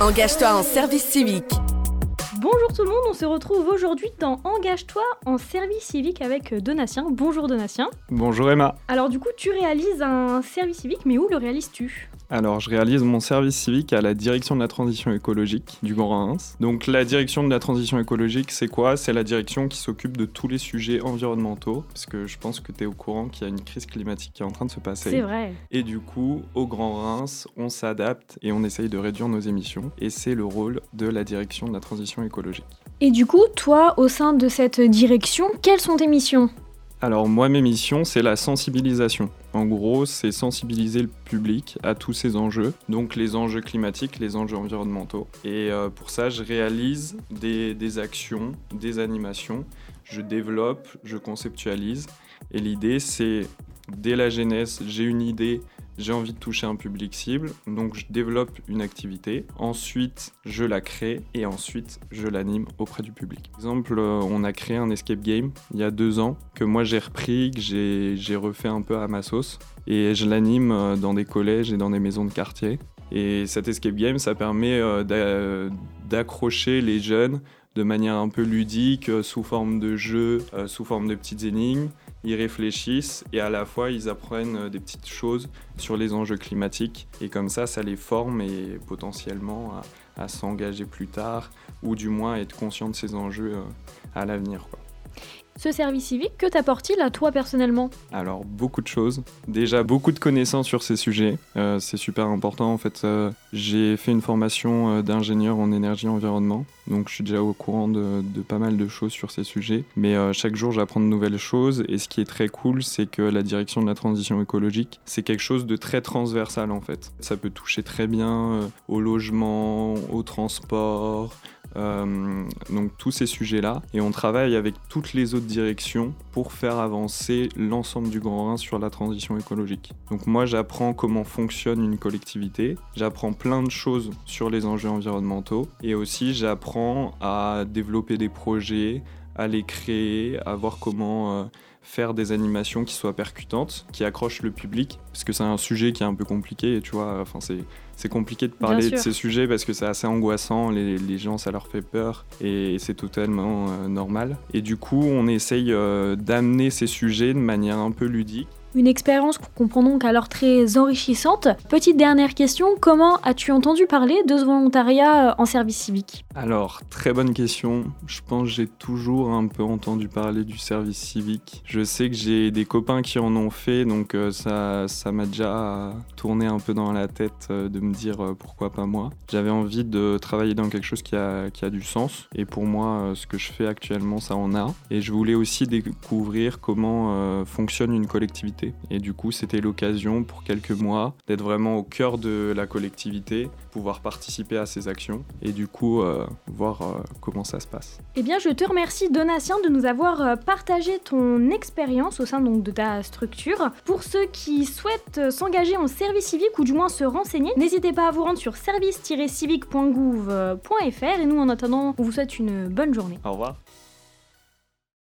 Engage-toi en service civique. Bonjour tout le monde, on se retrouve aujourd'hui dans Engage-toi en service civique avec Donatien. Bonjour Donatien. Bonjour Emma. Alors du coup, tu réalises un service civique, mais où le réalises-tu? Alors, je réalise mon service civique à la direction de la transition écologique du Grand Reims. Donc, la direction de la transition écologique, c'est quoi? C'est la direction qui s'occupe de tous les sujets environnementaux, parce que je pense que tu es au courant qu'il y a une crise climatique qui est en train de se passer. C'est vrai. Et du coup, au Grand Reims, on s'adapte et on essaye de réduire nos émissions. Et c'est le rôle de la direction de la transition écologique. Et du coup, toi, au sein de cette direction, quelles sont tes missions? Alors moi, mes missions, c'est la sensibilisation. En gros, c'est sensibiliser le public à tous ces enjeux, donc les enjeux climatiques, les enjeux environnementaux. Et euh, pour ça, je réalise des, des actions, des animations, je développe, je conceptualise. Et l'idée, c'est dès la jeunesse, j'ai une idée, j'ai envie de toucher un public cible, donc je développe une activité, ensuite je la crée et ensuite je l'anime auprès du public. Par exemple, euh, on a créé un escape game il y a deux ans que moi j'ai repris, que j'ai refait un peu à ma sauce et je l'anime euh, dans des collèges et dans des maisons de quartier. Et cet escape game, ça permet euh, d'accrocher les jeunes de manière un peu ludique, sous forme de jeu, sous forme de petites énigmes ils réfléchissent et à la fois ils apprennent euh, des petites choses sur les enjeux climatiques et comme ça ça les forme et potentiellement à, s'engager plus tard ou du moins être conscient de ces enjeux euh, à l'avenir. Ce service civique, que t'apporte-t-il à toi personnellement Alors beaucoup de choses. Déjà beaucoup de connaissances sur ces sujets. Euh, c'est super important en fait. Euh, j'ai fait une formation euh, d'ingénieur en énergie et environnement. Donc je suis déjà au courant de, pas mal de choses sur ces sujets. Mais chaque jour j'apprends de nouvelles choses. Et ce qui est très cool, c'est que la direction de la transition écologique, c'est quelque chose de très transversal en fait. Ça peut toucher très bien au logement, au transport, euh, donc tous ces sujets-là. Et on travaille avec toutes les autres directions pour faire avancer l'ensemble du Grand Rhin sur la transition écologique. Donc moi j'apprends comment fonctionne une collectivité, j'apprends plein de choses sur les enjeux environnementaux et aussi j'apprends à développer des projets, à les créer, à voir comment... Euh, faire des animations qui soient percutantes, qui accrochent le public, parce que c'est un sujet qui est un peu compliqué, et tu vois, enfin c'est c'est compliqué de parler de ces sujets parce que c'est assez angoissant, les, les, gens ça leur fait peur et c'est totalement euh, normal. Et du coup on essaye euh, d'amener ces sujets de manière un peu ludique une expérience qu'on comprend donc alors très enrichissante. Petite dernière question, comment as-tu entendu parler de ce volontariat euh, en service civique? Alors, très bonne question. Je pense que j'ai toujours un peu entendu parler du service civique. Je sais que j'ai des copains qui en ont fait, donc euh, ça ça m'a déjà tourné un peu dans la tête euh, de me dire pourquoi pas moi. J'avais envie de travailler dans quelque chose qui a, qui a du sens, et pour moi, ce que je fais actuellement, ça en a. Et je voulais aussi découvrir comment fonctionne une collectivité et du coup, c'était l'occasion pour quelques mois d'être vraiment au cœur de la collectivité, pouvoir participer à ces actions et du coup, euh, voir euh, comment ça se passe. Eh bien, je te remercie, Donatien, de nous avoir euh, partagé ton expérience au sein donc, de ta structure. Pour ceux qui souhaitent s'engager en service civique ou du moins se renseigner, n'hésitez pas à vous rendre sur service-civique.gouv.fr et nous, en attendant, on vous souhaite une bonne journée. Au revoir.